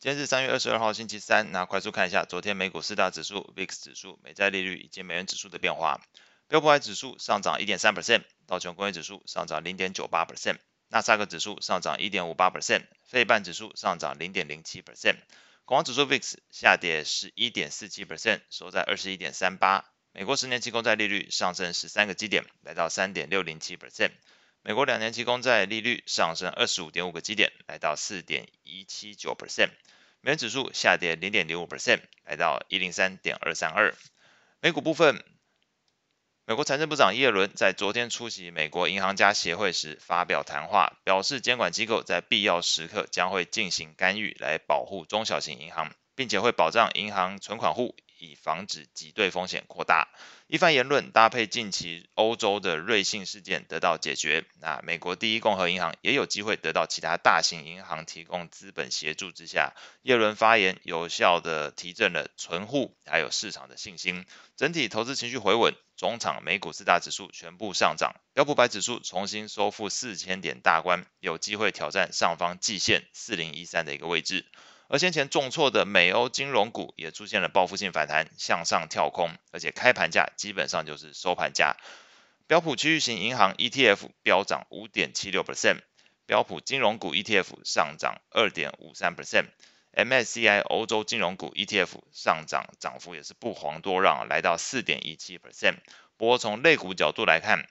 今天是三月二十二号星期三，那快速看一下昨天美股四大指数、VIX 指数、美债利率以及美元指数的变化。标普五指数上涨一点三 percent，道琼工业指数上涨零点九八 percent，纳斯达克指数上涨一点五八 percent，费半指数上涨零点零七 percent，恐慌指数 VIX 下跌十一点四七 percent，收在二十一点三八。美国十年期公债利率上升十三个基点，来到三点六零七 percent。美国两年期公债利率上升二十五点五个基点，来到四点一七九 percent。美元指数下跌零点零五 percent，来到一零三点二三二。美股部分，美国财政部长耶伦在昨天出席美国银行家协会时发表谈话，表示监管机构在必要时刻将会进行干预，来保护中小型银行，并且会保障银行存款户。以防止挤兑风险扩大。一番言论搭配近期欧洲的瑞信事件得到解决，那美国第一共和银行也有机会得到其他大型银行提供资本协助之下，耶伦发言有效地提振了存户还有市场的信心，整体投资情绪回稳。中场美股四大指数全部上涨，标普百指数重新收复四千点大关，有机会挑战上方季线四零一三的一个位置。而先前重挫的美欧金融股也出现了报复性反弹，向上跳空，而且开盘价基本上就是收盘价。标普区域型银行 ETF 飙涨五点七六 percent，标普金融股 ETF 上涨二点五三 percent，MSCI 欧洲金融股 ETF 上涨涨幅也是不遑多让，来到四点一七 percent。不过从类股角度来看，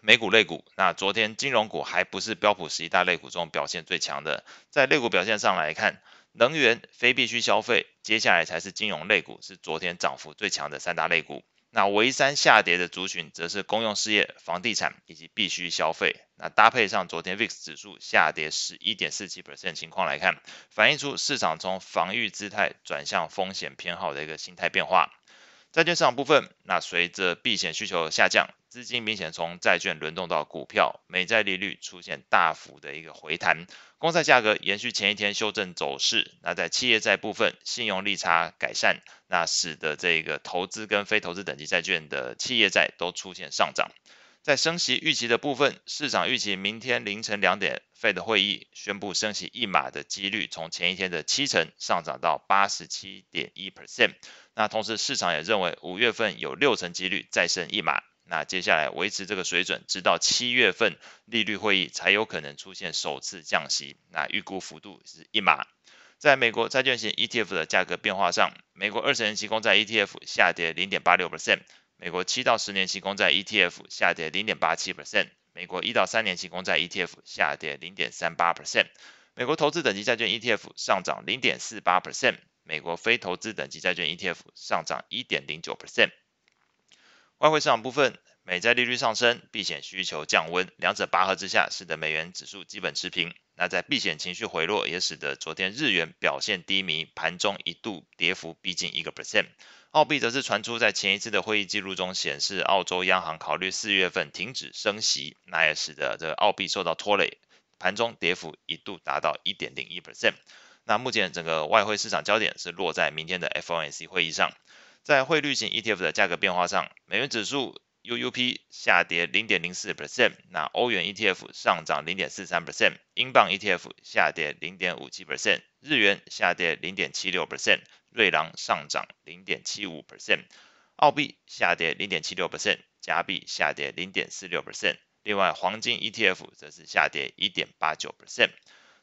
美股类股，那昨天金融股还不是标普十一大类股中表现最强的，在类股表现上来看。能源、非必需消费，接下来才是金融类股，是昨天涨幅最强的三大类股。那唯三下跌的族群，则是公用事业、房地产以及必需消费。那搭配上昨天 VIX 指数下跌十一点四七 percent 情况来看，反映出市场从防御姿态转向风险偏好的一个心态变化。债券市场部分，那随着避险需求下降，资金明显从债券轮动到股票，美债利率出现大幅的一个回弹，公债价格延续前一天修正走势。那在企业债部分，信用利差改善，那使得这个投资跟非投资等级债券的企业债都出现上涨。在升息预期的部分，市场预期明天凌晨两点 Fed 会议宣布升息一码的几率，从前一天的七成上涨到八十七点一 percent。那同时市场也认为五月份有六成几率再升一码。那接下来维持这个水准，直到七月份利率会议才有可能出现首次降息。那预估幅度是一码。在美国债券型 ETF 的价格变化上，美国二十年期公债 ETF 下跌零点八六 percent。美国七到十年期公债 ETF 下跌零点八七 percent，美国一到三年期公债 ETF 下跌零点三八 percent，美国投资等级债券 ETF 上涨零点四八 percent，美国非投资等级债券 ETF 上涨一点零九 percent。外汇市场部分，美债利率上升，避险需求降温，两者拔河之下，使得美元指数基本持平。那在避险情绪回落，也使得昨天日元表现低迷，盘中一度跌幅逼近一个 percent。澳币则是传出，在前一次的会议记录中显示，澳洲央行考虑四月份停止升息，那也使得这个澳币受到拖累，盘中跌幅一度达到一点零一 percent。那目前整个外汇市场焦点是落在明天的 FOMC 会议上，在汇率型 ETF 的价格变化上，美元指数。UUP 下跌零点零四 percent，那欧元 ETF 上涨零点四三 percent，英镑 ETF 下跌零点五七 percent，日元下跌零点七六 percent，瑞郎上涨零点七五 percent，澳币下跌零点七六 percent，加币下跌零点四六 percent，另外黄金 ETF 则是下跌一点八九 percent。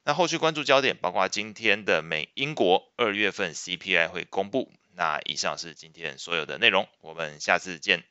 那后续关注焦点包括今天的美英国二月份 CPI 会公布。那以上是今天所有的内容，我们下次见。